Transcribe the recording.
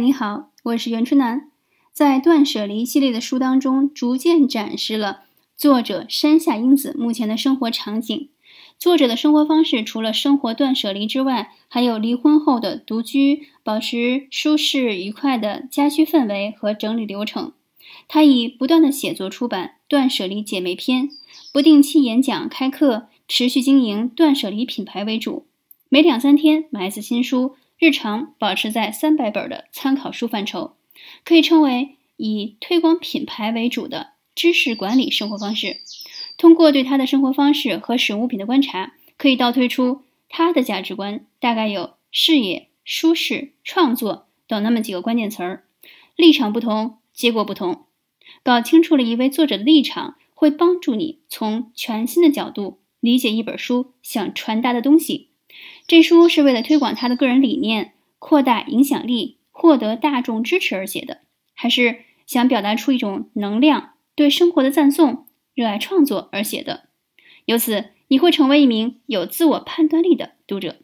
你好，我是袁春楠。在断舍离系列的书当中，逐渐展示了作者山下英子目前的生活场景。作者的生活方式除了生活断舍离之外，还有离婚后的独居，保持舒适愉快的家居氛围和整理流程。他以不断的写作出版《断舍离姐妹篇》，不定期演讲开课，持续经营断舍离品牌为主。每两三天买一次新书。日常保持在三百本的参考书范畴，可以称为以推广品牌为主的知识管理生活方式。通过对他的生活方式和使用物品的观察，可以倒推出他的价值观大概有视野、舒适、创作等那么几个关键词儿。立场不同，结果不同。搞清楚了一位作者的立场，会帮助你从全新的角度理解一本书想传达的东西。这书是为了推广他的个人理念、扩大影响力、获得大众支持而写的，还是想表达出一种能量、对生活的赞颂、热爱创作而写的？由此，你会成为一名有自我判断力的读者。